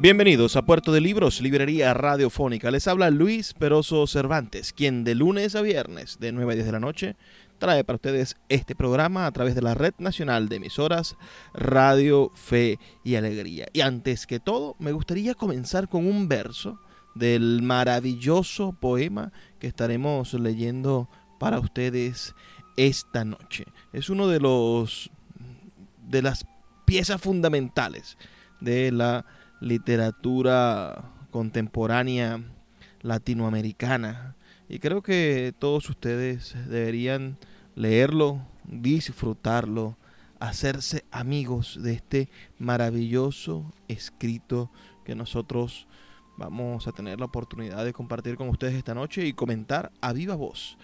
Bienvenidos a Puerto de Libros, Librería Radiofónica. Les habla Luis Peroso Cervantes, quien de lunes a viernes de 9 a 10 de la noche trae para ustedes este programa a través de la Red Nacional de Emisoras Radio, Fe y Alegría. Y antes que todo, me gustaría comenzar con un verso del maravilloso poema que estaremos leyendo para ustedes esta noche. Es uno de los de las piezas fundamentales de la literatura contemporánea latinoamericana. Y creo que todos ustedes deberían leerlo, disfrutarlo, hacerse amigos de este maravilloso escrito que nosotros vamos a tener la oportunidad de compartir con ustedes esta noche y comentar a viva voz.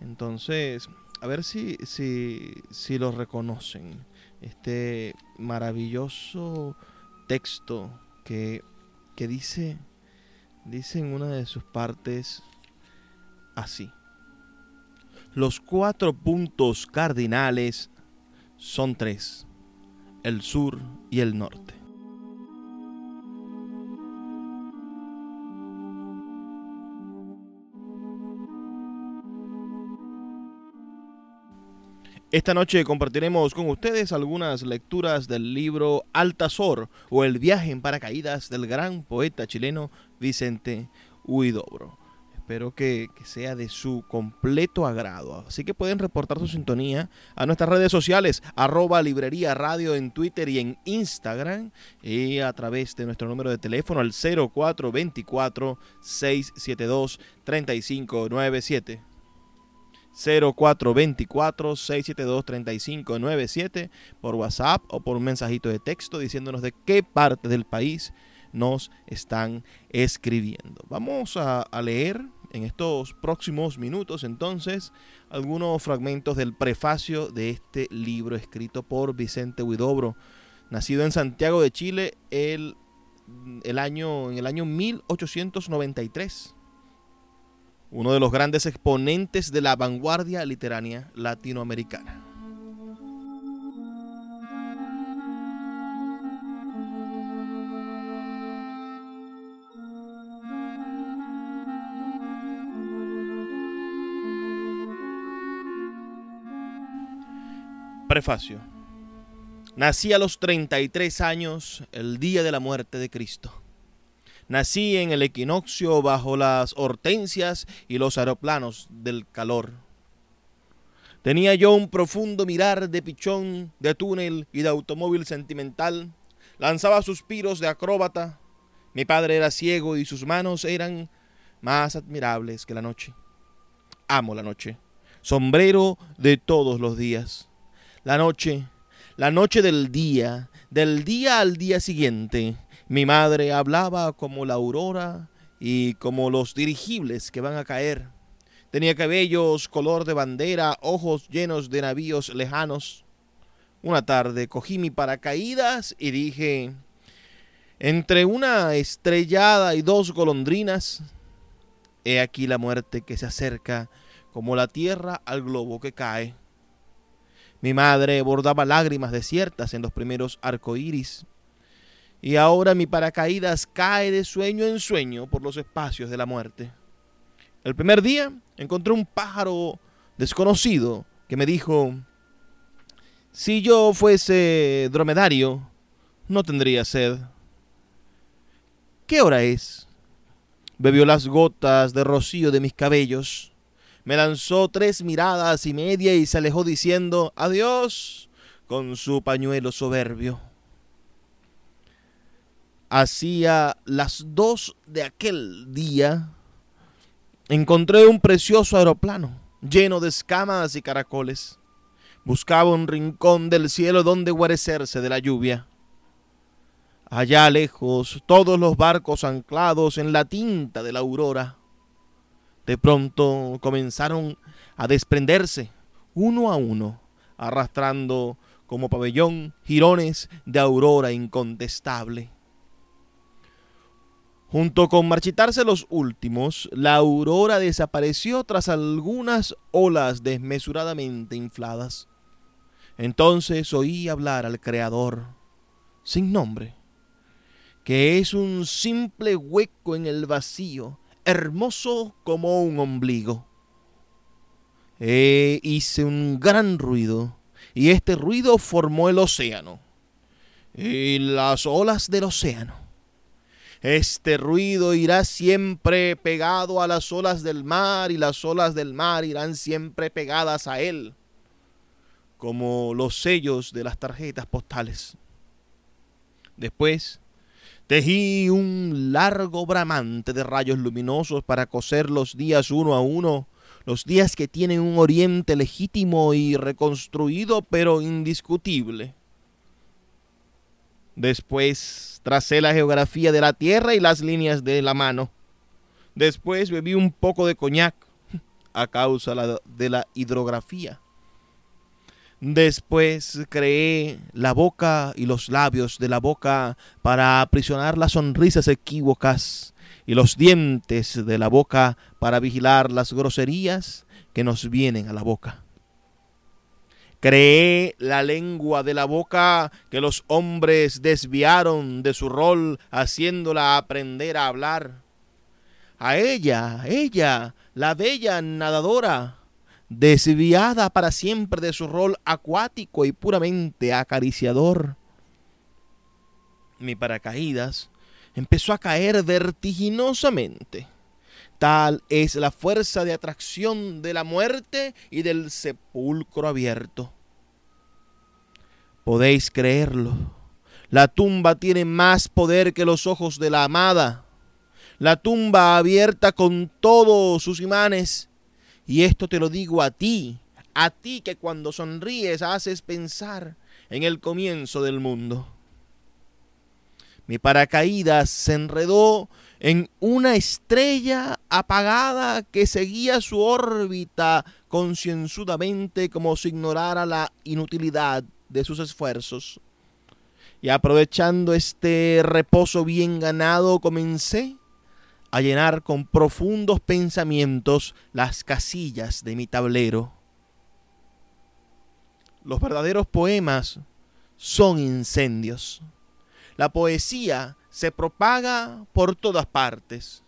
Entonces, a ver si, si, si lo reconocen. Este maravilloso texto que, que dice, dice en una de sus partes así. Los cuatro puntos cardinales son tres, el sur y el norte. Esta noche compartiremos con ustedes algunas lecturas del libro Altazor o El viaje en paracaídas del gran poeta chileno Vicente Huidobro. Espero que, sea de su completo agrado. Así que pueden reportar su sintonía a nuestras redes sociales, arroba librería radio en Twitter y en Instagram, y a través de nuestro número de teléfono al 0424 672 3597. 0424-672-3597 por WhatsApp o por un mensajito de texto diciéndonos de qué parte del país nos están escribiendo. Vamos a, leer en estos próximos minutos entonces algunos fragmentos del prefacio de este libro escrito por Vicente Huidobro, nacido en Santiago de Chile el, el año, en el año 1893 uno de los grandes exponentes de la vanguardia literaria latinoamericana. Prefacio. Nací a los 33 años, el día de la muerte de Cristo. Nací en el equinoccio bajo las hortensias y los aeroplanos del calor. Tenía yo un profundo mirar de pichón, de túnel y de automóvil sentimental. Lanzaba suspiros de acróbata. Mi padre era ciego y sus manos eran más admirables que la noche. Amo la noche. Sombrero de todos los días. La noche, la noche del día, del día al día siguiente mi madre hablaba como la aurora y como los dirigibles que van a caer. Tenía cabellos color de bandera, ojos llenos de navíos lejanos. Una tarde cogí mi paracaídas y dije, entre una estrellada y dos golondrinas, he aquí la muerte que se acerca como la tierra al globo que cae. Mi madre bordaba lágrimas desiertas en los primeros arcoíris y ahora mi paracaídas cae de sueño en sueño por los espacios de la muerte. El primer día encontré un pájaro desconocido que me dijo, si yo fuese dromedario, no tendría sed. ¿Qué hora es? Bebió las gotas de rocío de mis cabellos. Me lanzó tres miradas y media y se alejó diciendo adiós con su pañuelo soberbio. Hacía las dos de aquel día encontré un precioso aeroplano lleno de escamas y caracoles. Buscaba un rincón del cielo donde guarecerse de la lluvia. Allá lejos, todos los barcos anclados en la tinta de la aurora. De pronto comenzaron a desprenderse, uno a uno, arrastrando como pabellón jirones de aurora incontestable. Junto con marchitarse los últimos, la aurora desapareció tras algunas olas desmesuradamente infladas. Entonces oí hablar al Creador, sin nombre, que es un simple hueco en el vacío, hermoso como un ombligo. E hice un gran ruido, y este ruido formó el océano, y las olas del océano este ruido irá siempre pegado a las olas del mar y las olas del mar irán siempre pegadas a él, como los sellos de las tarjetas postales. Después, tejí un largo bramante de rayos luminosos para coser los días uno a uno, los días que tienen un oriente legítimo y reconstruido pero indiscutible. Después tracé la geografía de la tierra y las líneas de la mano. Después bebí un poco de coñac a causa de la hidrografía. Después creé la boca y los labios de la boca para aprisionar las sonrisas equívocas y los dientes de la boca para vigilar las groserías que nos vienen a la boca. Creé la lengua de la boca que los hombres desviaron de su rol, haciéndola aprender a hablar. A ella, ella, la bella nadadora, desviada para siempre de su rol acuático y puramente acariciador. Mi paracaídas empezó a caer vertiginosamente. Tal es la fuerza de atracción de la muerte y del sepulcro abierto. Podéis creerlo. La tumba tiene más poder que los ojos de la amada. La tumba abierta con todos sus imanes. Y esto te lo digo a ti, a ti que cuando sonríes haces pensar en el comienzo del mundo. Mi paracaídas se enredó en una estrella apagada que seguía su órbita concienzudamente como si ignorara la inutilidad de sus esfuerzos. Y aprovechando este reposo bien ganado, comencé a llenar con profundos pensamientos las casillas de mi tablero. Los verdaderos poemas son incendios. La poesía se propaga por todas partes,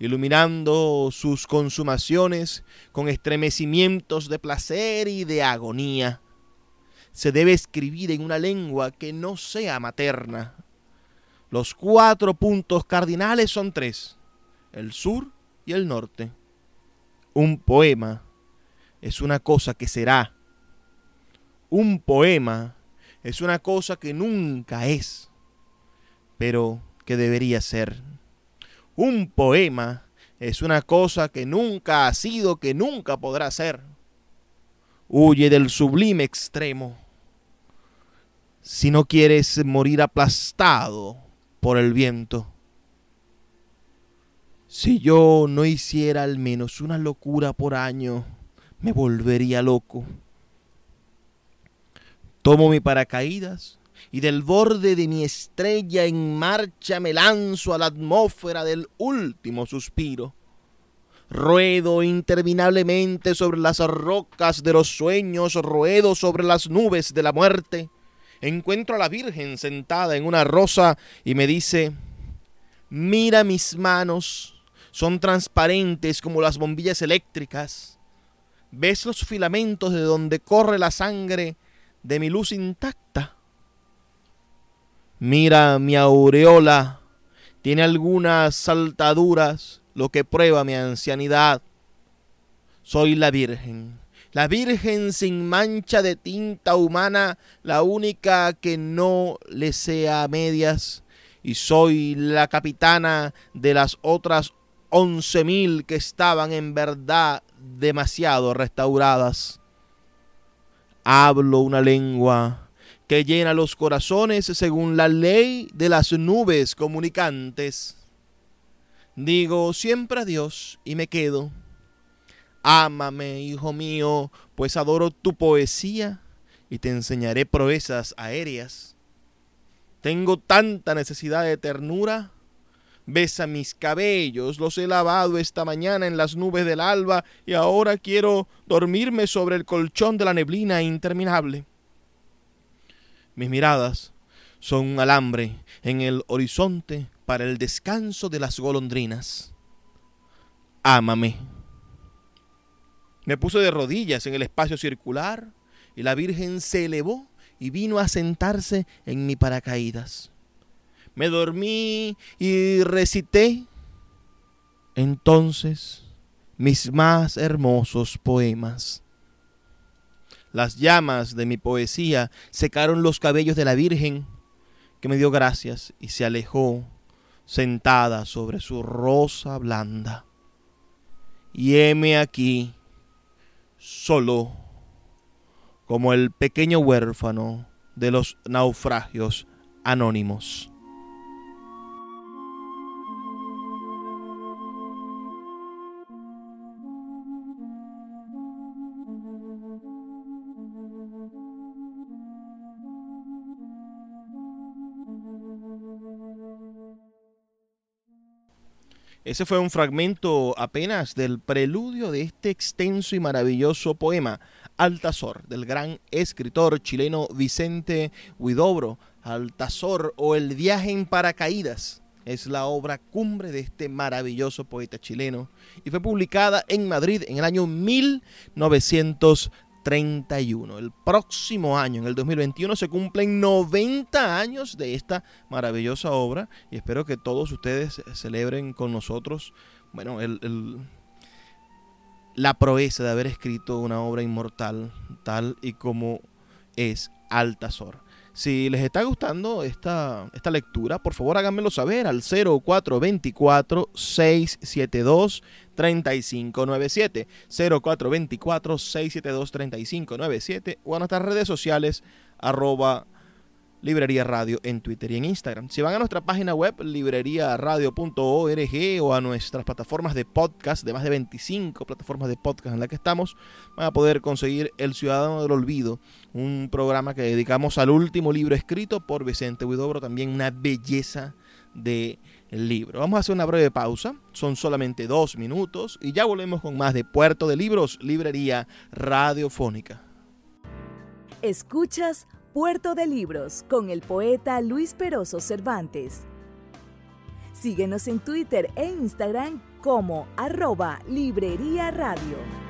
iluminando sus consumaciones con estremecimientos de placer y de agonía. Se debe escribir en una lengua que no sea materna. Los cuatro puntos cardinales son tres, el sur y el norte. Un poema es una cosa que será. Un poema es una cosa que nunca es pero que debería ser. Un poema es una cosa que nunca ha sido, que nunca podrá ser. Huye del sublime extremo. Si no quieres morir aplastado por el viento. Si yo no hiciera al menos una locura por año, me volvería loco. Tomo mi paracaídas y del borde de mi estrella en marcha me lanzo a la atmósfera del último suspiro. Ruedo interminablemente sobre las rocas de los sueños, ruedo sobre las nubes de la muerte. Encuentro a la Virgen sentada en una rosa y me dice, mira mis manos, son transparentes como las bombillas eléctricas. ¿Ves los filamentos de donde corre la sangre de mi luz intacta? Mira mi aureola, tiene algunas saltaduras, lo que prueba mi ancianidad. Soy la Virgen, la Virgen sin mancha de tinta humana, la única que no le sea a medias, y soy la capitana de las otras once mil que estaban en verdad demasiado restauradas. Hablo una lengua que llena los corazones según la ley de las nubes comunicantes. Digo siempre a Dios y me quedo. Ámame, hijo mío, pues adoro tu poesía y te enseñaré proezas aéreas. Tengo tanta necesidad de ternura. Besa mis cabellos, los he lavado esta mañana en las nubes del alba y ahora quiero dormirme sobre el colchón de la neblina interminable. Mis miradas son un alambre en el horizonte para el descanso de las golondrinas. Ámame. Me puse de rodillas en el espacio circular y la Virgen se elevó y vino a sentarse en mi paracaídas. Me dormí y recité entonces mis más hermosos poemas. Las llamas de mi poesía secaron los cabellos de la Virgen, que me dio gracias y se alejó sentada sobre su rosa blanda. Y heme aquí, solo, como el pequeño huérfano de los naufragios anónimos. Ese fue un fragmento apenas del preludio de este extenso y maravilloso poema, Altazor, del gran escritor chileno Vicente Huidobro. Altazor o El viaje en paracaídas es la obra cumbre de este maravilloso poeta chileno y fue publicada en Madrid en el año 1930. 31. El próximo año, en el 2021, se cumplen 90 años de esta maravillosa obra y espero que todos ustedes celebren con nosotros, bueno, el, la proeza de haber escrito una obra inmortal tal y como es Altazor. Si les está gustando esta, esta lectura, por favor háganmelo saber al 0424-672-3597. 0424-672-3597 o a nuestras redes sociales arroba Librería Radio en Twitter y en Instagram. Si van a nuestra página web libreriaradio.org o a nuestras plataformas de podcast, de más de 25 plataformas de podcast en las que estamos, van a poder conseguir El Ciudadano del Olvido, un programa que dedicamos al último libro escrito por Vicente Huidobro, también una belleza de libro. Vamos a hacer una breve pausa, son solamente dos minutos y ya volvemos con más de Puerto de Libros, Librería Radiofónica. Escuchas Puerto de Libros con el poeta Luis Peroso Cervantes. Síguenos en Twitter e Instagram como arroba Librería Radio.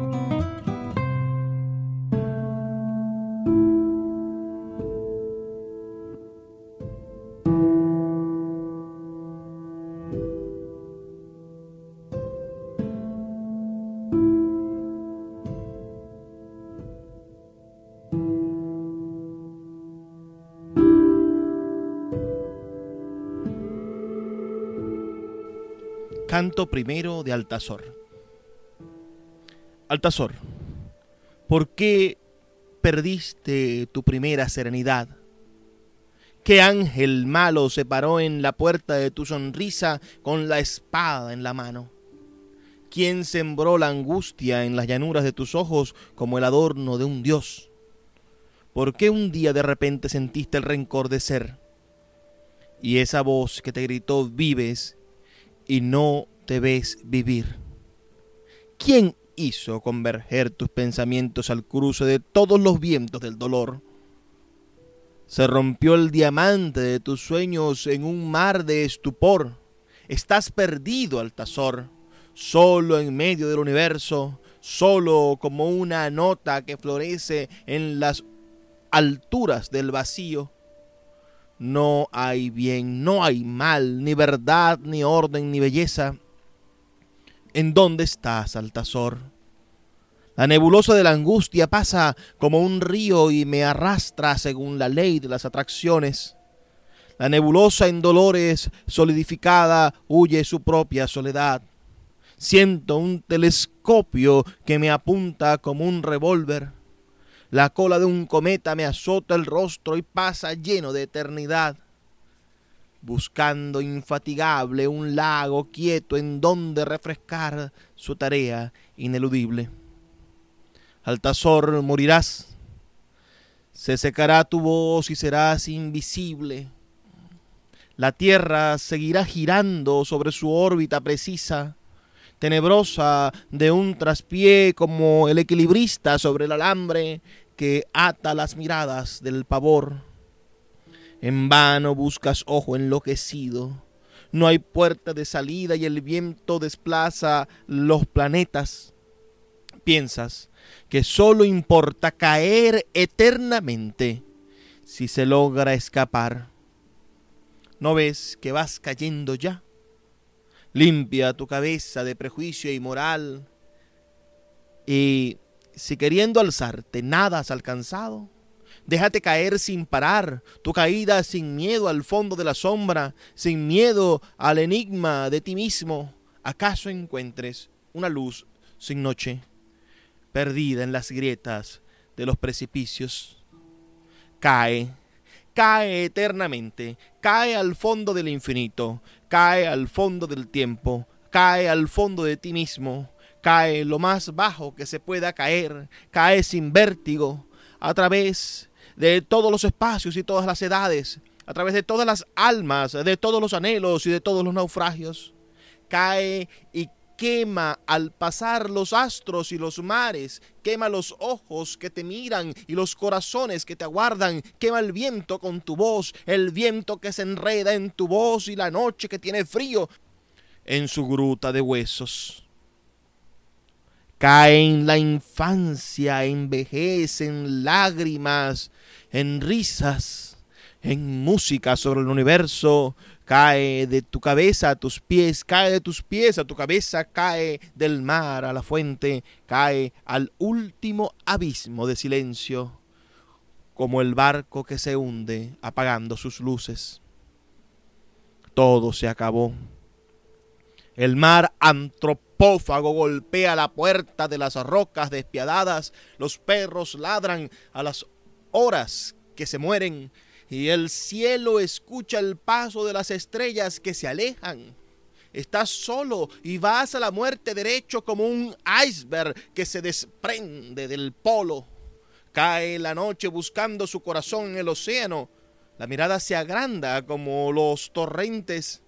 Canto primero de Altazor. Altazor, ¿por qué perdiste tu primera serenidad? ¿Qué ángel malo se paró en la puerta de tu sonrisa con la espada en la mano? ¿Quién sembró la angustia en las llanuras de tus ojos como el adorno de un dios? ¿Por qué un día de repente sentiste el rencor de ser? Y esa voz que te gritó vives y no te ves vivir. ¿Quién hizo converger tus pensamientos al cruce de todos los vientos del dolor. Se rompió el diamante de tus sueños en un mar de estupor. Estás perdido, Altazor, solo en medio del universo, solo como una nota que florece en las alturas del vacío. No hay bien, no hay mal, ni verdad, ni orden, ni belleza. ¿En dónde estás, Altazor? La nebulosa de la angustia pasa como un río y me arrastra según la ley de las atracciones. La nebulosa en dolores solidificada huye su propia soledad. Siento un telescopio que me apunta como un revólver. La cola de un cometa me azota el rostro y pasa lleno de eternidad buscando infatigable un lago quieto en donde refrescar su tarea ineludible. Altazor morirás, se secará tu voz y serás invisible. La tierra seguirá girando sobre su órbita precisa, tenebrosa de un traspié como el equilibrista sobre el alambre que ata las miradas del pavor en vano buscas ojo enloquecido. No hay puerta de salida y el viento desplaza los planetas. Piensas que solo importa caer eternamente si se logra escapar. ¿No ves que vas cayendo ya? Limpia tu cabeza de prejuicio y moral. Y si queriendo alzarte nada has alcanzado, Déjate caer sin parar, tu caída sin miedo al fondo de la sombra, sin miedo al enigma de ti mismo. ¿Acaso encuentres una luz sin noche, perdida en las grietas de los precipicios? Cae, cae eternamente, cae al fondo del infinito, cae al fondo del tiempo, cae al fondo de ti mismo, cae lo más bajo que se pueda caer, cae sin vértigo, a través de todos los espacios y todas las edades, a través de todas las almas, de todos los anhelos y de todos los naufragios. Cae y quema al pasar los astros y los mares, quema los ojos que te miran y los corazones que te aguardan, quema el viento con tu voz, el viento que se enreda en tu voz y la noche que tiene frío en su gruta de huesos cae en la infancia, envejece en lágrimas, en risas, en música sobre el universo, cae de tu cabeza a tus pies, cae de tus pies a tu cabeza, cae del mar a la fuente, cae al último abismo de silencio, como el barco que se hunde apagando sus luces. Todo se acabó. El mar antropófago golpea la puerta de las rocas despiadadas, los perros ladran a las horas que se mueren y el cielo escucha el paso de las estrellas que se alejan. Estás solo y vas a la muerte derecho como un iceberg que se desprende del polo. Cae la noche buscando su corazón en el océano. La mirada se agranda como los torrentes.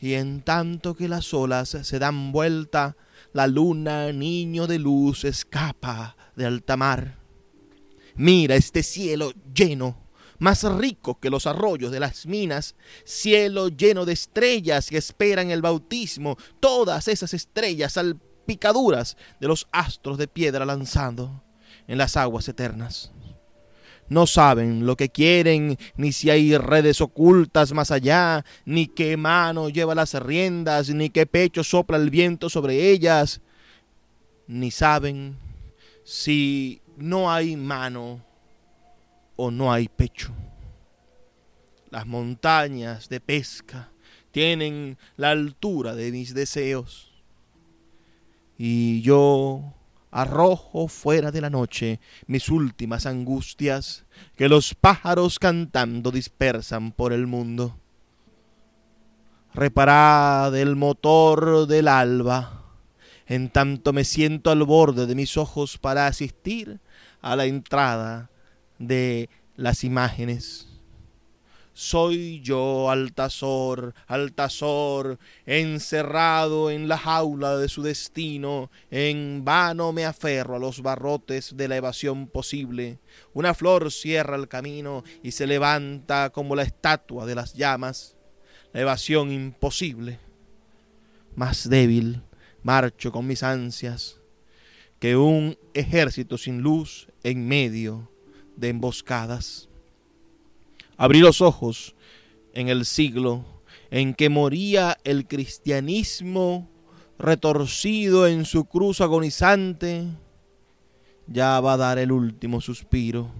Y en tanto que las olas se dan vuelta, la luna, niño de luz, escapa de alta mar. Mira este cielo lleno, más rico que los arroyos de las minas, cielo lleno de estrellas que esperan el bautismo, todas esas estrellas salpicaduras de los astros de piedra lanzando en las aguas eternas. No saben lo que quieren, ni si hay redes ocultas más allá, ni qué mano lleva las riendas, ni qué pecho sopla el viento sobre ellas, ni saben si no hay mano o no hay pecho. Las montañas de pesca tienen la altura de mis deseos. Y yo arrojo fuera de la noche mis últimas angustias que los pájaros cantando dispersan por el mundo. Reparad el motor del alba, en tanto me siento al borde de mis ojos para asistir a la entrada de las imágenes. Soy yo, Altazor, Altazor, encerrado en la jaula de su destino, en vano me aferro a los barrotes de la evasión posible. Una flor cierra el camino y se levanta como la estatua de las llamas. La evasión imposible. Más débil marcho con mis ansias que un ejército sin luz en medio de emboscadas. Abrí los ojos en el siglo en que moría el cristianismo retorcido en su cruz agonizante, ya va a dar el último suspiro.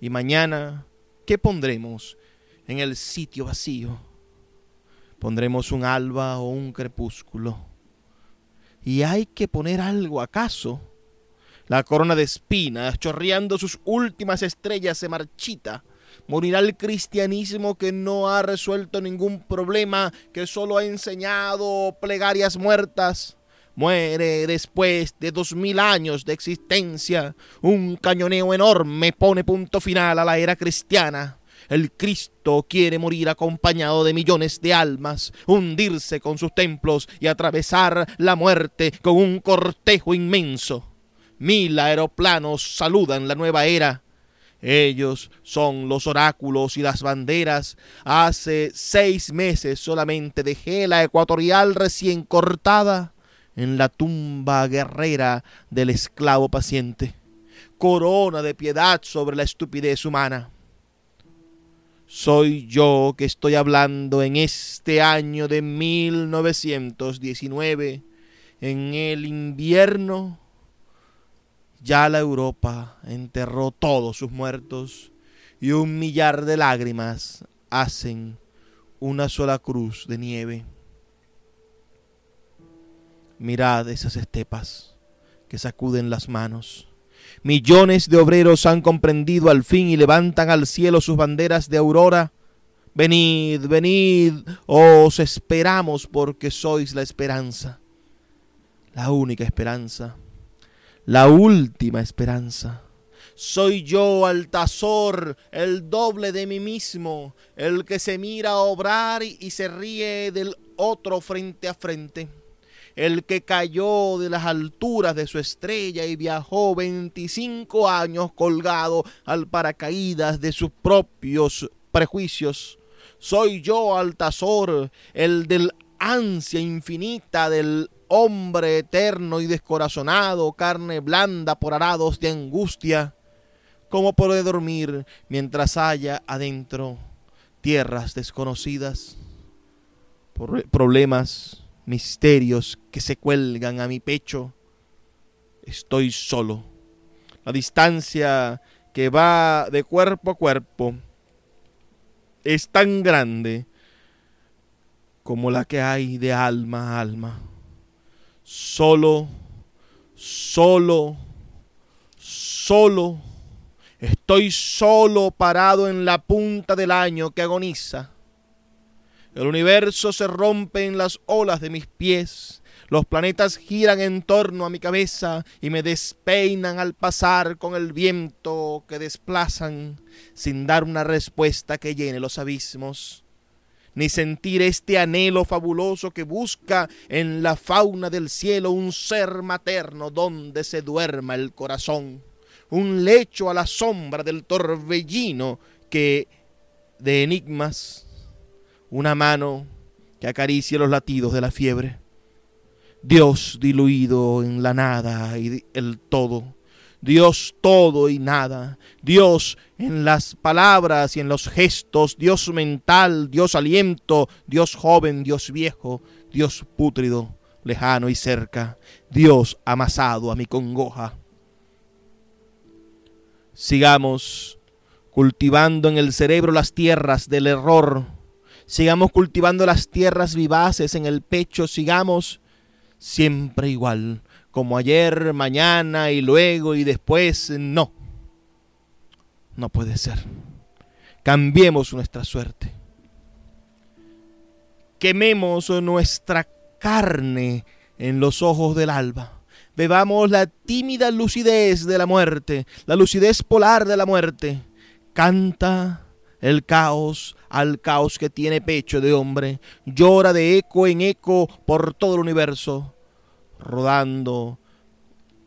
Y mañana, ¿qué pondremos en el sitio vacío? Pondremos un alba o un crepúsculo. Y hay que poner algo acaso. La corona de espinas, chorreando sus últimas estrellas, se marchita Morirá el cristianismo que no ha resuelto ningún problema, que solo ha enseñado plegarias muertas. Muere después de dos mil años de existencia. Un cañoneo enorme pone punto final a la era cristiana. El Cristo quiere morir acompañado de millones de almas, hundirse con sus templos y atravesar la muerte con un cortejo inmenso. Mil aeroplanos saludan la nueva era ellos son los oráculos y las banderas. Hace seis meses solamente dejé la ecuatorial recién cortada en la tumba guerrera del esclavo paciente. Corona de piedad sobre la estupidez humana. Soy yo que estoy hablando en este año de 1919, en el invierno ya la Europa enterró todos sus muertos y un millar de lágrimas hacen una sola cruz de nieve. Mirad esas estepas que sacuden las manos. Millones de obreros han comprendido al fin y levantan al cielo sus banderas de aurora. Venid, venid, os esperamos porque sois la esperanza, la única esperanza la última esperanza. Soy yo, Altazor, el doble de mí mismo, el que se mira obrar y se ríe del otro frente a frente, el que cayó de las alturas de su estrella y viajó 25 años colgado al paracaídas de sus propios prejuicios. Soy yo, Altazor, el del ansia infinita del hombre eterno y descorazonado, carne blanda por arados de angustia, ¿cómo puede dormir mientras haya adentro tierras desconocidas? Problemas, misterios que se cuelgan a mi pecho. Estoy solo. La distancia que va de cuerpo a cuerpo es tan grande como la que hay de alma a alma solo, solo, solo. Estoy solo parado en la punta del año que agoniza. El universo se rompe en las olas de mis pies. Los planetas giran en torno a mi cabeza y me despeinan al pasar con el viento que desplazan sin dar una respuesta que llene los abismos ni sentir este anhelo fabuloso que busca en la fauna del cielo un ser materno donde se duerma el corazón, un lecho a la sombra del torbellino que de enigmas, una mano que acaricia los latidos de la fiebre, Dios diluido en la nada y el todo, Dios todo y nada, Dios en las palabras y en los gestos, Dios mental, Dios aliento, Dios joven, Dios viejo, Dios pútrido, lejano y cerca, Dios amasado a mi congoja. Sigamos cultivando en el cerebro las tierras del error, sigamos cultivando las tierras vivaces en el pecho, sigamos siempre igual, como ayer, mañana y luego y después, no. No puede ser. Cambiemos nuestra suerte. Quememos nuestra carne en los ojos del alba. Bebamos la tímida lucidez de la muerte, la lucidez polar de la muerte. Canta el caos al caos que tiene pecho de hombre, llora de eco en eco por todo el universo, rodando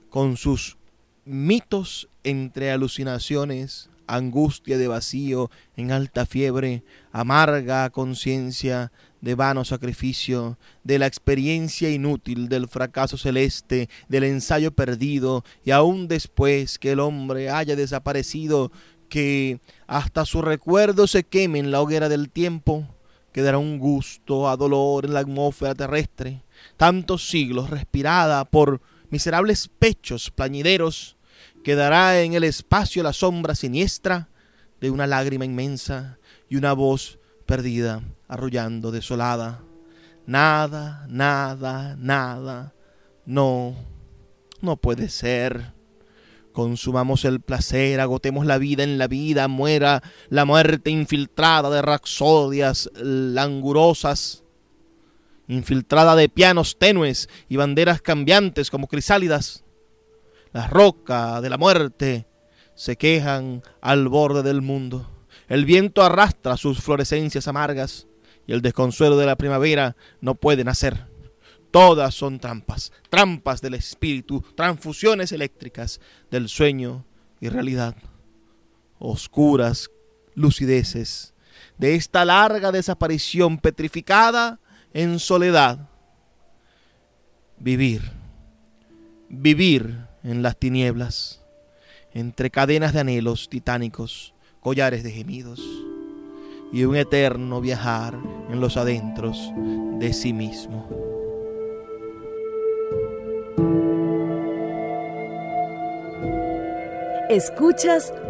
con sus mitos entre alucinaciones, angustia de vacío, en alta fiebre, amarga conciencia de vano sacrificio, de la experiencia inútil, del fracaso celeste, del ensayo perdido, y aún después que el hombre haya desaparecido, que hasta su recuerdo se queme en la hoguera del tiempo, quedará un gusto a dolor en la atmósfera terrestre, tantos siglos respirada por miserables pechos plañideros, quedará en el espacio la sombra siniestra de una lágrima inmensa y una voz perdida, arrullando, desolada. Nada, nada, nada. No, no puede ser. Consumamos el placer, agotemos la vida en la vida, muera la muerte infiltrada de raxodias langurosas, infiltrada de pianos tenues y banderas cambiantes como crisálidas. Las rocas de la muerte se quejan al borde del mundo. El viento arrastra sus florescencias amargas y el desconsuelo de la primavera no puede nacer. Todas son trampas, trampas del espíritu, transfusiones eléctricas del sueño y realidad. Oscuras lucideces de esta larga desaparición petrificada en soledad. Vivir, vivir en las tinieblas, entre cadenas de anhelos titánicos, collares de gemidos y un eterno viajar en los adentros de sí mismo. Escuchas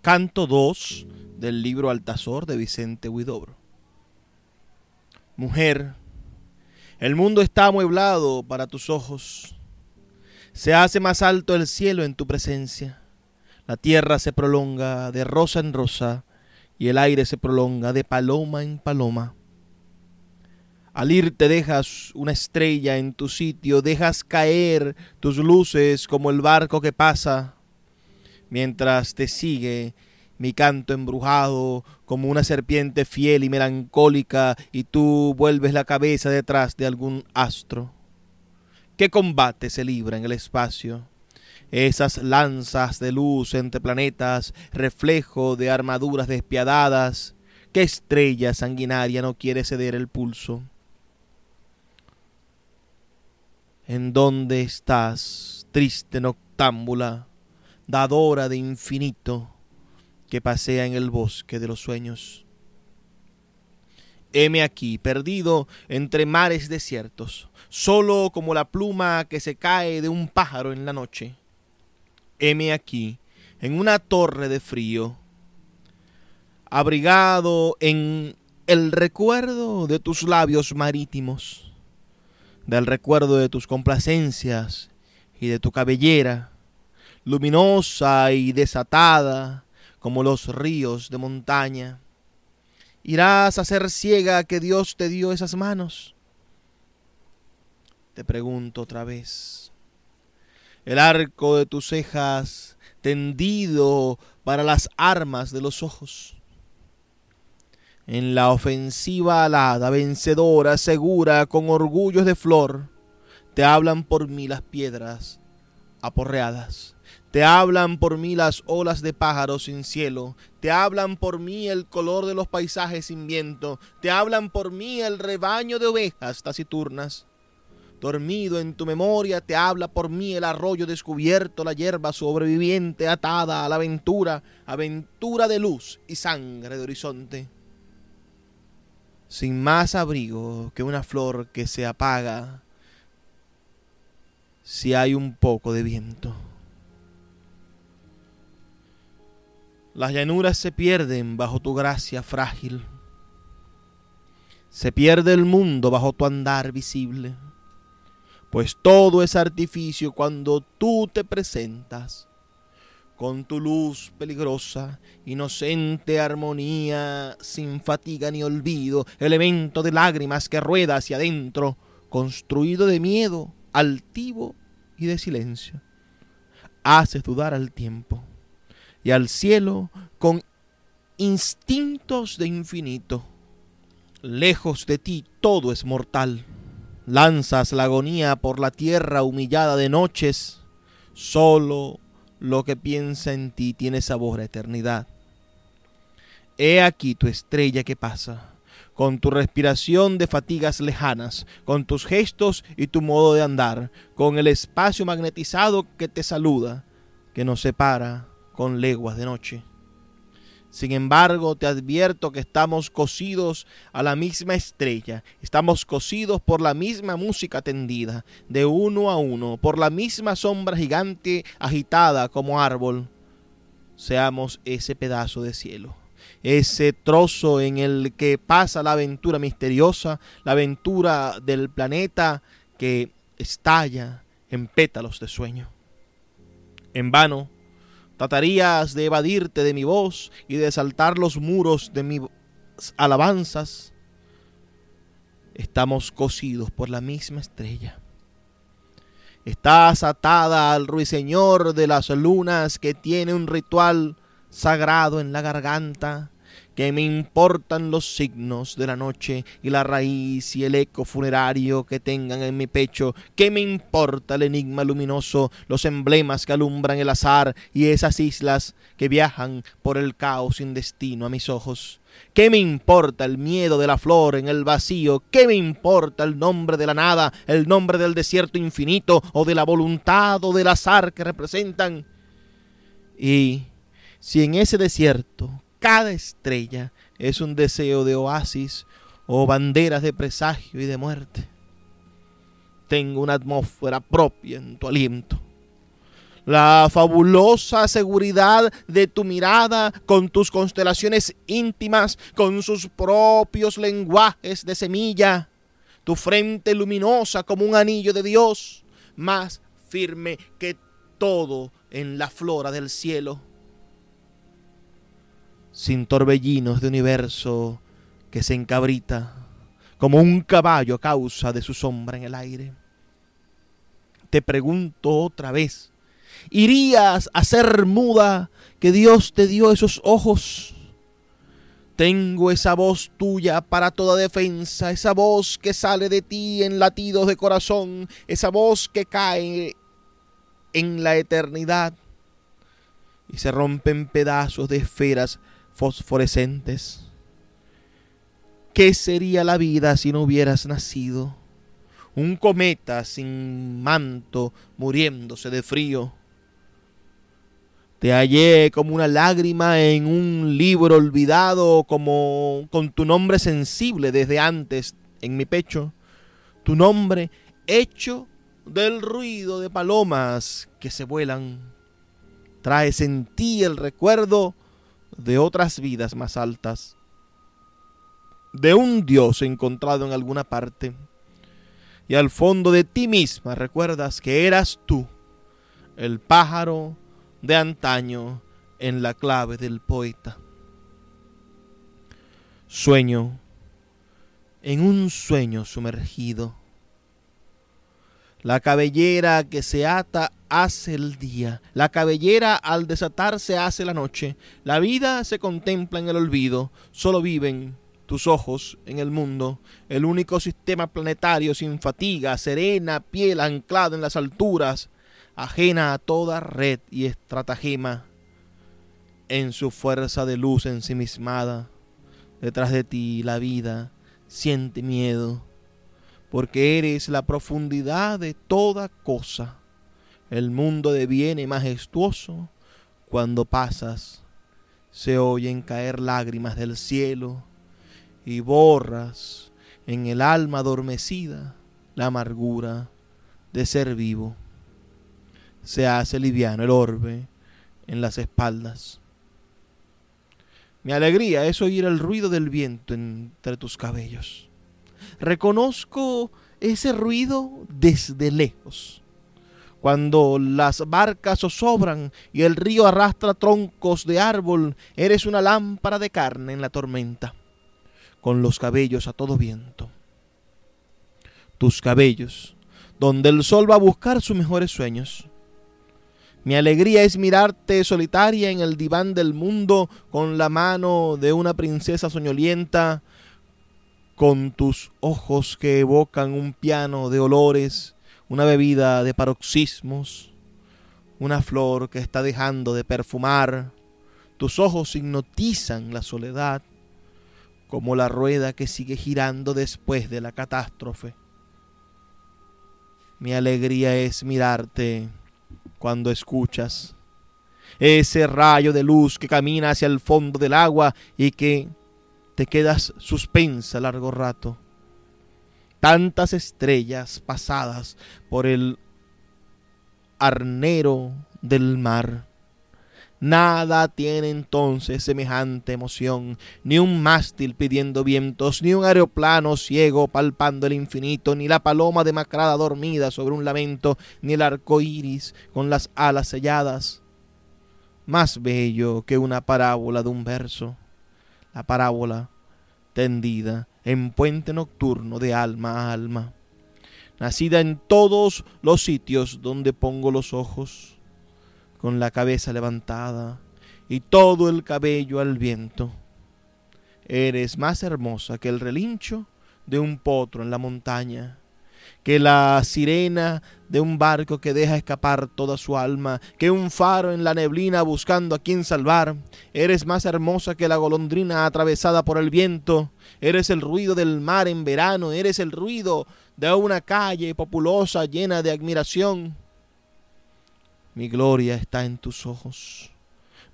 Canto 2 del libro Altazor de Vicente Huidobro. Mujer, el mundo está amueblado para tus ojos. Se hace más alto el cielo en tu presencia. La tierra se prolonga de rosa en rosa y el aire se prolonga de paloma en paloma. Al irte dejas una estrella en tu sitio, dejas caer tus luces como el barco que pasa mientras te sigue mi canto embrujado como una serpiente fiel y melancólica y tú vuelves la cabeza detrás de algún astro. ¿Qué combate se libra en el espacio? Esas lanzas de luz entre planetas, reflejo de armaduras despiadadas, ¿qué estrella sanguinaria no quiere ceder el pulso? ¿En dónde estás, triste noctámbula? Dadora de infinito, que pasea en el bosque de los sueños. Heme aquí, perdido entre mares desiertos, solo como la pluma que se cae de un pájaro en la noche. Heme aquí, en una torre de frío, abrigado en el recuerdo de tus labios marítimos. del recuerdo de tus complacencias y de tu cabellera, luminosa y desatada como los ríos de montaña. ¿Irás a ser ciega que Dios te dio esas manos? Te pregunto otra vez. El arco de tus cejas tendido para las armas de los ojos. En la ofensiva alada, vencedora, segura, con orgullos de flor, te hablan por mí las piedras aporreadas. Te hablan por mí las olas de pájaros sin cielo, te hablan por mí el color de los paisajes sin viento, te hablan por mí el rebaño de ovejas taciturnas. Dormido en tu memoria te habla por mí el arroyo descubierto, la hierba sobreviviente atada a la aventura, aventura de luz y sangre de horizonte. Sin más abrigo que una flor que se apaga si hay un poco de viento. Las llanuras se pierden bajo tu gracia frágil. Se pierde el mundo bajo tu andar visible pues todo es artificio cuando tú te presentas con tu luz peligrosa, inocente armonía, sin fatiga ni olvido, elemento de lágrimas que rueda hacia adentro, construido de miedo, altivo y de silencio. Haces dudar al tiempo y al cielo con instintos de infinito. Lejos de ti todo es mortal lanzas la agonía por la tierra humillada de noches, solo lo que piensa en ti tiene sabor a eternidad. He aquí tu estrella que pasa, con tu respiración de fatigas lejanas, con tus gestos y tu modo de andar, con el espacio magnetizado que te saluda, que nos separa con leguas de noche. Sin embargo, te advierto que estamos cosidos a la misma estrella, estamos cosidos por la misma música tendida, de uno a uno, por la misma sombra gigante agitada como árbol. Seamos ese pedazo de cielo, ese trozo en el que pasa la aventura misteriosa, la aventura del planeta que estalla en pétalos de sueño. En vano, Tratarías de evadirte de mi voz y de saltar los muros de mis alabanzas. Estamos cosidos por la misma estrella. Estás atada al ruiseñor de las lunas que tiene un ritual sagrado en la garganta que me importan los signos de la noche y la raíz y el eco funerario que tengan en mi pecho, qué me importa el enigma luminoso, los emblemas que alumbran el azar y esas islas que viajan por el caos sin destino a mis ojos. ¿Qué me importa el miedo de la flor en el vacío? ¿Qué me importa el nombre de la nada, el nombre del desierto infinito o de la voluntad o del azar que representan? Y si en ese desierto cada estrella es un deseo de oasis o banderas de presagio y de muerte. Tengo una atmósfera propia en tu aliento. La fabulosa seguridad de tu mirada con tus constelaciones íntimas, con sus propios lenguajes de semilla. Tu frente luminosa como un anillo de Dios, más firme que todo en la flora del cielo sin torbellinos de universo que se encabrita como un caballo a causa de su sombra en el aire. Te pregunto otra vez, ¿irías a ser muda que Dios te dio esos ojos? Tengo esa voz tuya para toda defensa, esa voz que sale de ti en latidos de corazón, esa voz que cae en la eternidad y se rompe en pedazos de esferas fosforescentes. ¿Qué sería la vida si no hubieras nacido? Un cometa sin manto muriéndose de frío. Te hallé como una lágrima en un libro olvidado, como con tu nombre sensible desde antes en mi pecho. Tu nombre hecho del ruido de palomas que se vuelan. Traes en ti el recuerdo de otras vidas más altas, de un Dios encontrado en alguna parte. y al fondo de ti misma recuerdas que eras tú, el pájaro de antaño en la clave del poeta. Sueño, en un sueño sumergido. La cabellera que se ata hace el día, la cabellera al desatarse hace la noche, la vida se contempla en el olvido, solo viven tus ojos en el mundo, el único sistema planetario sin fatiga, serena piel anclada en las alturas, ajena a toda red y estratagema, en su fuerza de luz ensimismada, detrás de ti la vida siente miedo, porque eres la profundidad de toda cosa. El mundo deviene majestuoso cuando pasas, se oyen caer lágrimas del cielo y borras en el alma adormecida la amargura de ser vivo. Se hace liviano el orbe en las espaldas. Mi alegría es oír el ruido del viento entre tus cabellos. Reconozco ese ruido desde lejos. Cuando las barcas zozobran y el río arrastra troncos de árbol, eres una lámpara de carne en la tormenta con los cabellos a todo viento. Tus cabellos, donde el sol va a buscar sus mejores sueños. Mi alegría es mirarte solitaria en el diván del mundo con la mano de una princesa soñolienta, con tus ojos que evocan un piano de olores, una bebida de paroxismos, una flor que está dejando de perfumar. Tus ojos hipnotizan la soledad como la rueda que sigue girando después de la catástrofe. Mi alegría es mirarte cuando escuchas ese rayo de luz que camina hacia el fondo del agua y que te quedas suspensa largo rato. Tantas estrellas pasadas por el arnero del mar Nada tiene entonces semejante emoción, ni un mástil pidiendo vientos, ni un aeroplano ciego palpando el infinito, ni la paloma demacrada dormida sobre un lamento, ni el arco iris con las alas selladas. Más bello que una parábola de un verso, la parábola tendida en puente nocturno de alma a alma, nacida en todos los sitios donde pongo los ojos con la cabeza levantada y todo el cabello al viento. Eres más hermosa que el relincho de un potro en la montaña, que la sirena de un barco que deja escapar toda su alma, que un faro en la neblina buscando a quien salvar. Eres más hermosa que la golondrina atravesada por el viento. Eres el ruido del mar en verano, eres el ruido de una calle populosa llena de admiración. Mi gloria está en tus ojos,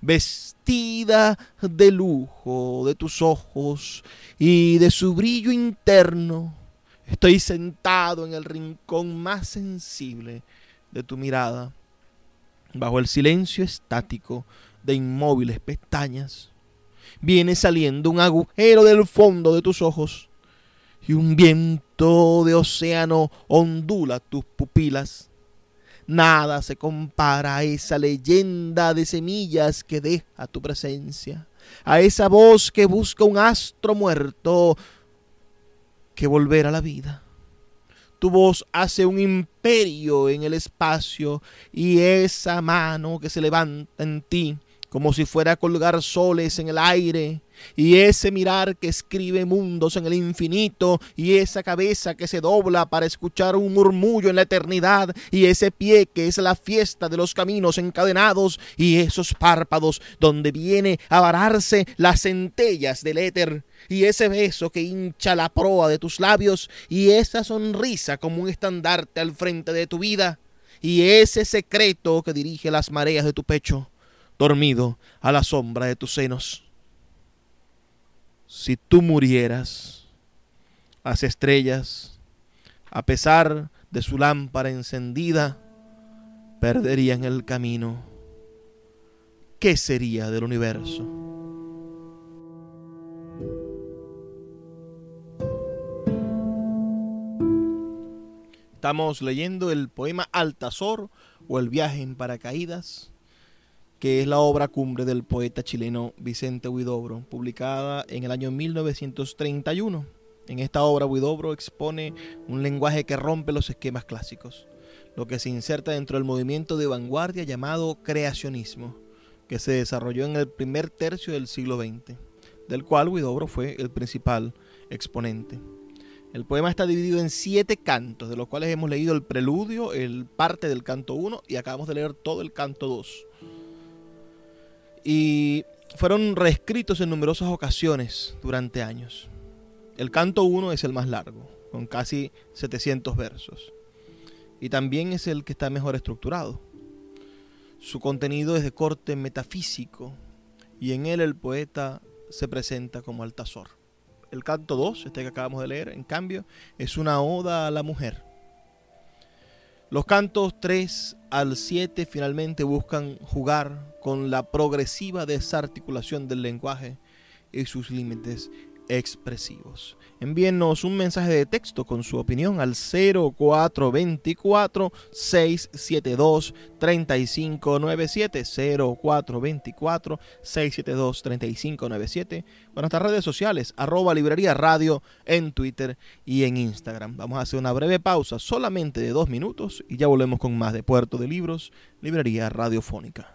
vestida de lujo de tus ojos y de su brillo interno. Estoy sentado en el rincón más sensible de tu mirada, bajo el silencio estático de inmóviles pestañas. Viene saliendo un agujero del fondo de tus ojos y un viento de océano ondula tus pupilas. Nada se compara a esa leyenda de semillas que deja tu presencia, a esa voz que busca un astro muerto que volver a la vida. Tu voz hace un imperio en el espacio y esa mano que se levanta en ti como si fuera a colgar soles en el aire, y ese mirar que escribe mundos en el infinito, y esa cabeza que se dobla para escuchar un murmullo en la eternidad, y ese pie que es la fiesta de los caminos encadenados, y esos párpados donde viene a vararse las centellas del éter, y ese beso que hincha la proa de tus labios, y esa sonrisa como un estandarte al frente de tu vida, y ese secreto que dirige las mareas de tu pecho dormido a la sombra de tus senos. Si tú murieras, las estrellas, a pesar de su lámpara encendida, perderían el camino. ¿Qué sería del universo? Estamos leyendo el poema Altazor o El viaje en paracaídas, que es la obra cumbre del poeta chileno Vicente Huidobro, publicada en el año 1931. En esta obra Huidobro expone un lenguaje que rompe los esquemas clásicos, lo que se inserta dentro del movimiento de vanguardia llamado creacionismo, que se desarrolló en el primer tercio del siglo XX, del cual Huidobro fue el principal exponente. El poema está dividido en siete cantos, de los cuales hemos leído el preludio, el parte del canto 1 y acabamos de leer todo el canto 2. Y fueron reescritos en numerosas ocasiones durante años. El canto 1 es el más largo, con casi 700 versos. Y también es el que está mejor estructurado. Su contenido es de corte metafísico y en él el poeta se presenta como Altazor. El canto 2, este que acabamos de leer, en cambio, es una oda a la mujer. Los cantos 3 al 7 finalmente buscan jugar con la progresiva desarticulación del lenguaje y sus límites expresivos. Envíenos un mensaje de texto con su opinión al 0424 672 3597 0424 672 3597 o nuestras redes sociales arroba librería radio en Twitter y en Instagram. Vamos a hacer una breve pausa solamente de dos minutos y ya volvemos con más de Puerto de Libros, librería radiofónica.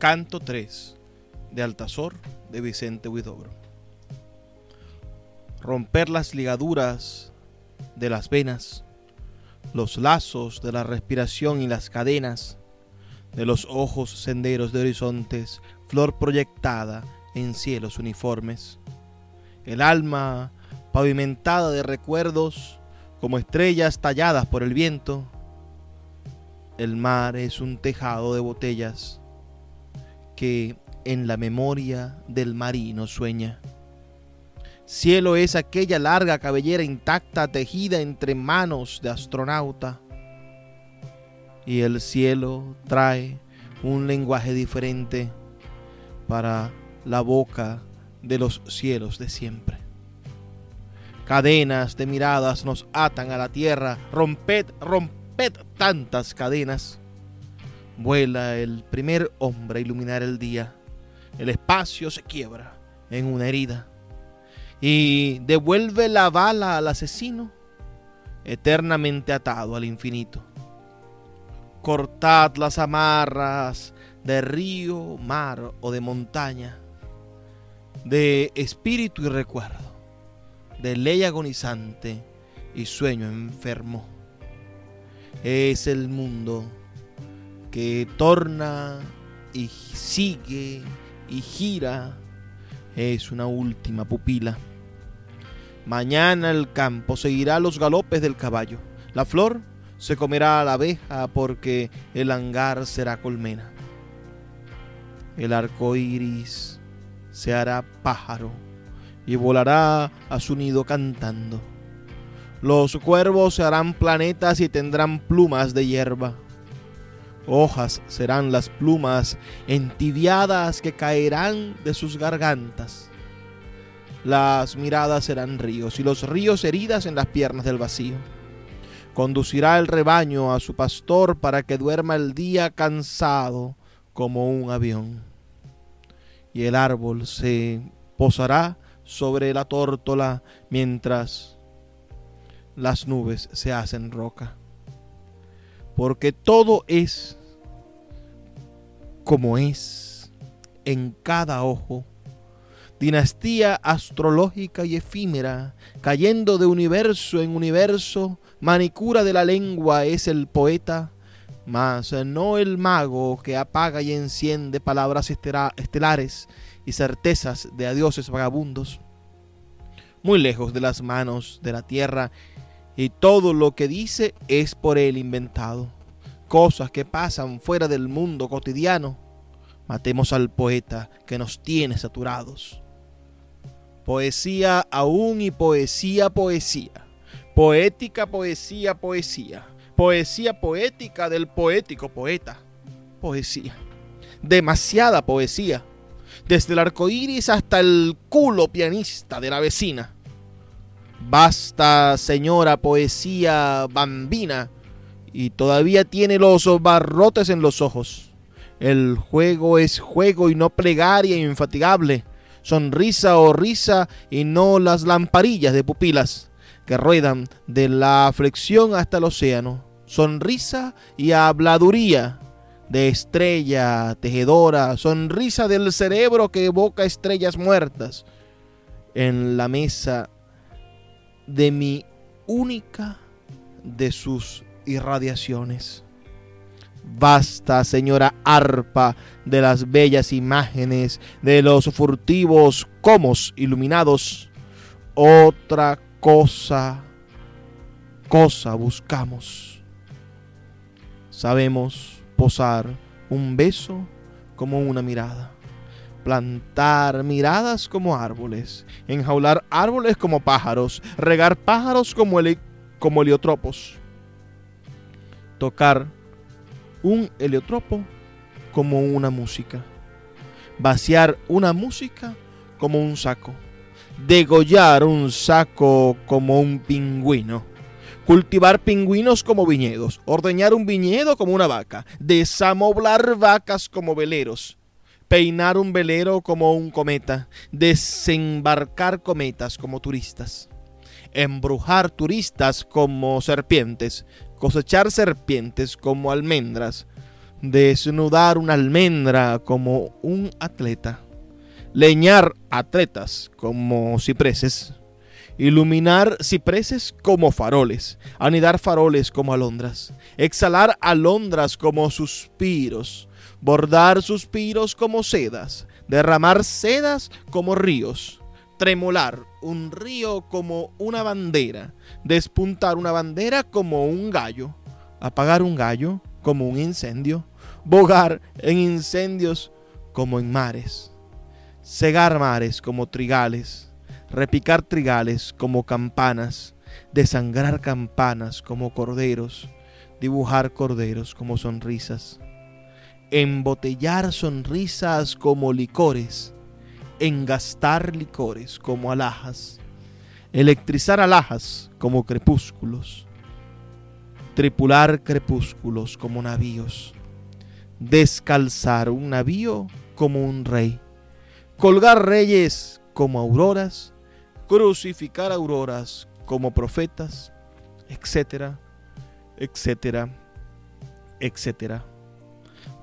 Canto 3 de Altazor de Vicente Huidobro. Romper las ligaduras de las venas, los lazos de la respiración y las cadenas de los ojos senderos de horizontes, flor proyectada en cielos uniformes. El alma pavimentada de recuerdos como estrellas talladas por el viento. El mar es un tejado de botellas que en la memoria del marino sueña. Cielo es aquella larga cabellera intacta tejida entre manos de astronauta. Y el cielo trae un lenguaje diferente para la boca de los cielos de siempre. Cadenas de miradas nos atan a la tierra, romped, romped tantas cadenas Vuela el primer hombre a iluminar el día. El espacio se quiebra en una herida. Y devuelve la bala al asesino, eternamente atado al infinito. Cortad las amarras de río, mar o de montaña, de espíritu y recuerdo, de ley agonizante y sueño enfermo. Es el mundo que torna y sigue y gira es una última pupila. Mañana el campo seguirá los galopes del caballo. La flor se comerá a la abeja porque el hangar será colmena. El arco iris se hará pájaro y volará a su nido cantando. Los cuervos se harán planetas y tendrán plumas de hierba. Hojas serán las plumas entibiadas que caerán de sus gargantas. las miradas serán ríos y los ríos heridas en las piernas del vacío. Conducirá el rebaño a su pastor para que duerma el día cansado como un avión. Y el árbol se posará sobre la tórtola mientras las nubes se hacen roca. Porque todo es como es en cada ojo dinastía astrológica y efímera, cayendo de universo en universo, manicura de la lengua es el poeta, mas no el mago que apaga y enciende palabras estelares y certezas de adioses vagabundos. Muy lejos de las manos de la tierra, y todo lo que dice es por él inventado. Cosas que pasan fuera del mundo cotidiano. Matemos al poeta que nos tiene saturados. Poesía aún y poesía, poesía. Poética, poesía, poesía. Poesía poética del poético poeta. Poesía. Demasiada poesía. Desde el arco iris hasta el culo pianista de la vecina. Basta, señora poesía bambina. Y todavía tiene los barrotes en los ojos. El juego es juego y no plegaria infatigable sonrisa o risa y no las lamparillas de pupilas que ruedan de la flexión hasta el océano. Sonrisa y habladuría de estrella tejedora, sonrisa del cerebro que evoca estrellas muertas en la mesa de mi única de sus irradiaciones. Basta, señora arpa, de las bellas imágenes, de los furtivos comos iluminados. Otra cosa, cosa buscamos. Sabemos posar un beso como una mirada, plantar miradas como árboles, enjaular árboles como pájaros, regar pájaros como, como heliotropos, tocar un heliotropo como una música, vaciar una música como un saco, degollar un saco como un pingüino, cultivar pingüinos como viñedos, ordeñar un viñedo como una vaca, desamoblar vacas como veleros, peinar un velero como un cometa, desembarcar cometas como turistas, embrujar turistas como serpientes, cosechar serpientes como almendras, desnudar una almendra como un atleta, leñar atletas como cipreses, iluminar cipreses como faroles, anidar faroles como alondras, exhalar alondras como suspiros, bordar suspiros como sedas, derramar sedas como ríos tremolar un río como una bandera, despuntar una bandera como un gallo, apagar un gallo como un incendio, bogar en incendios como en mares, cegar mares como trigales, repicar trigales como campanas, desangrar campanas como corderos, dibujar corderos como sonrisas, embotellar sonrisas como licores, engastar licores como alhajas, electrizar alhajas como crepúsculos, tripular crepúsculos como navíos, descalzar un navío como un rey, colgar reyes como auroras, crucificar auroras como profetas, etcétera, etcétera, etcétera.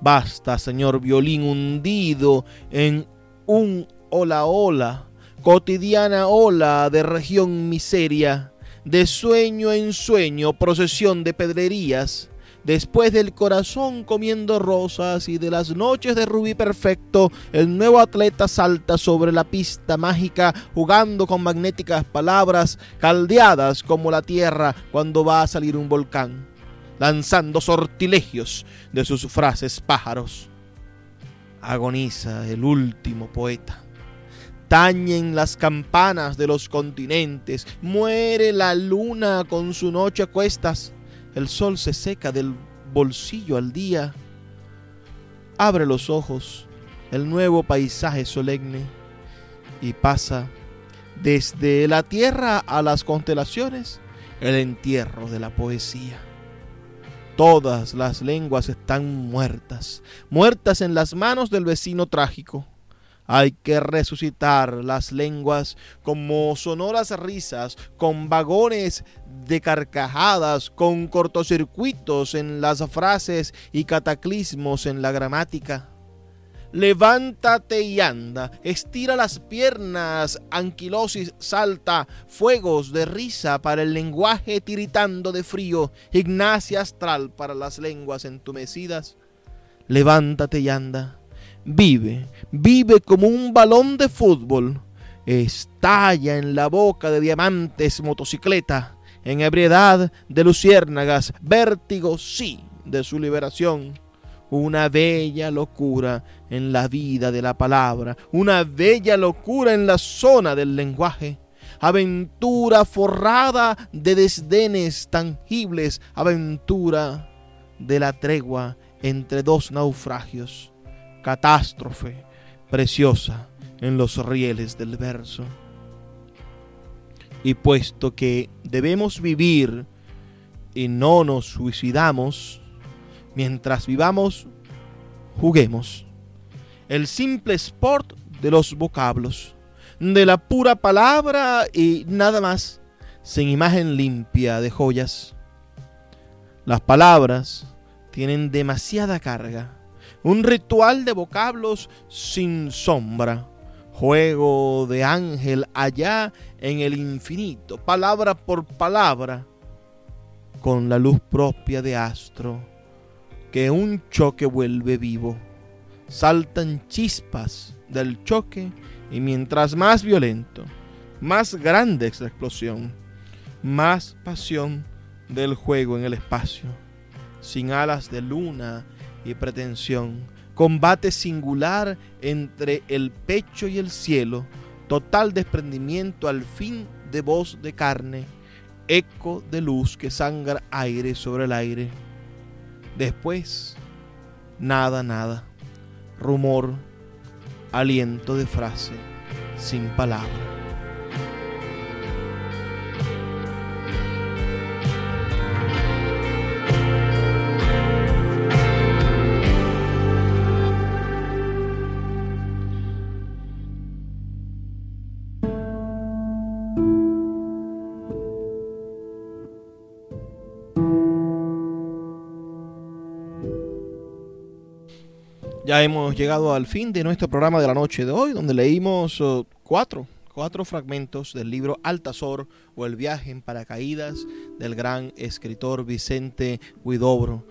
Basta, señor violín hundido en un Hola, hola, cotidiana ola de región miseria, de sueño en sueño, procesión de pedrerías, después del corazón comiendo rosas y de las noches de rubí perfecto, el nuevo atleta salta sobre la pista mágica jugando con magnéticas palabras caldeadas como la tierra cuando va a salir un volcán, lanzando sortilegios de sus frases pájaros. Agoniza el último poeta tañen las campanas de los continentes, muere la luna con su noche a cuestas, el sol se seca del bolsillo al día, abre los ojos, el nuevo paisaje solemne y pasa desde la tierra a las constelaciones, el entierro de la poesía. Todas las lenguas están muertas, muertas en las manos del vecino trágico. Hay que resucitar las lenguas como sonoras risas, con vagones de carcajadas, con cortocircuitos en las frases y cataclismos en la gramática. Levántate y anda, estira las piernas, anquilosis salta, fuegos de risa para el lenguaje tiritando de frío, ignacia astral para las lenguas entumecidas. Levántate y anda vive, vive como un balón de fútbol, estalla en la boca de diamantes motocicleta, en ebriedad de luciérnagas, vértigo sí de su liberación. Una bella locura en la vida de la palabra, una bella locura en la zona del lenguaje aventura forrada de desdenes tangibles, aventura de la tregua entre dos naufragios catástrofe preciosa en los rieles del verso. Y puesto que debemos vivir y no nos suicidamos, mientras vivamos, juguemos. El simple sport de los vocablos, de la pura palabra y nada más, sin imagen limpia de joyas. Las palabras tienen demasiada carga un ritual de vocablos sin sombra, juego de ángel allá en el infinito, palabra por palabra, con la luz propia de astro, que un choque vuelve vivo. Saltan chispas del choque y mientras más violento, más grande es la explosión, más pasión del juego en el espacio, sin alas de luna y pretensión, combate singular entre el pecho y el cielo, total desprendimiento al fin de voz de carne, eco de luz que sangra aire sobre el aire. Después, nada, nada, rumor, aliento de frase, sin palabra. Ya hemos llegado al fin de nuestro programa de la noche de hoy, donde leímos uh, cuatro, cuatro fragmentos del libro Altazor o El viaje en paracaídas del gran escritor Vicente Huidobro.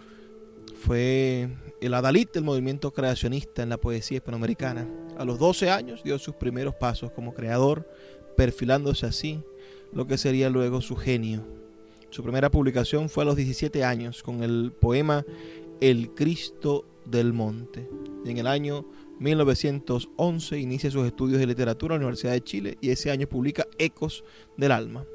Fue el adalid del movimiento creacionista en la poesía hispanoamericana. A los 12 años dio sus primeros pasos como creador, perfilándose así lo que sería luego su genio. Su primera publicación fue a los 17 años con el poema El Cristo del Monte. En el año 1911 inicia sus estudios de literatura en la Universidad de Chile y ese año publica Ecos del Alma.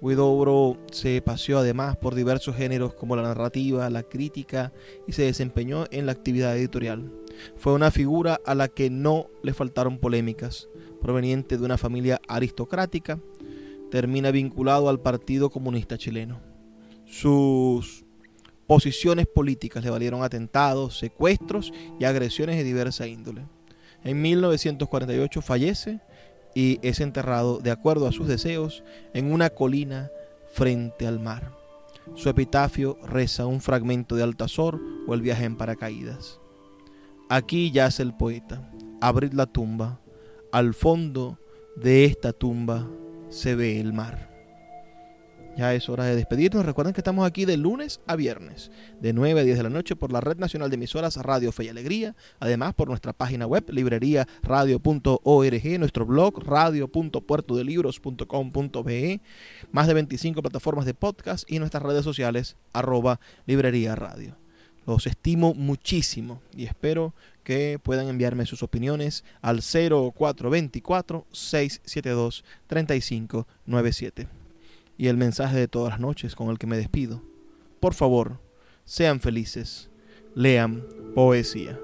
Huidobro se paseó además por diversos géneros como la narrativa, la crítica y se desempeñó en la actividad editorial. Fue una figura a la que no le faltaron polémicas. Proveniente de una familia aristocrática, termina vinculado al Partido Comunista Chileno. Sus posiciones políticas le valieron atentados, secuestros y agresiones de diversa índole. En 1948 fallece y es enterrado, de acuerdo a sus deseos, en una colina frente al mar. Su epitafio reza un fragmento de Altazor o el viaje en paracaídas. Aquí yace el poeta, abrid la tumba, al fondo de esta tumba se ve el mar. Ya es hora de despedirnos. Recuerden que estamos aquí de lunes a viernes, de 9 a 10 de la noche por la Red Nacional de Emisoras Radio Fe y Alegría. Además, por nuestra página web, libreriaradio.org, nuestro blog, radio.puertodelibros.com.be, más de 25 plataformas de podcast y nuestras redes sociales, arroba librería radio. Los estimo muchísimo y espero que puedan enviarme sus opiniones al 0424 672 3597 y el mensaje de todas las noches con el que me despido. Por favor, sean felices, lean poesía.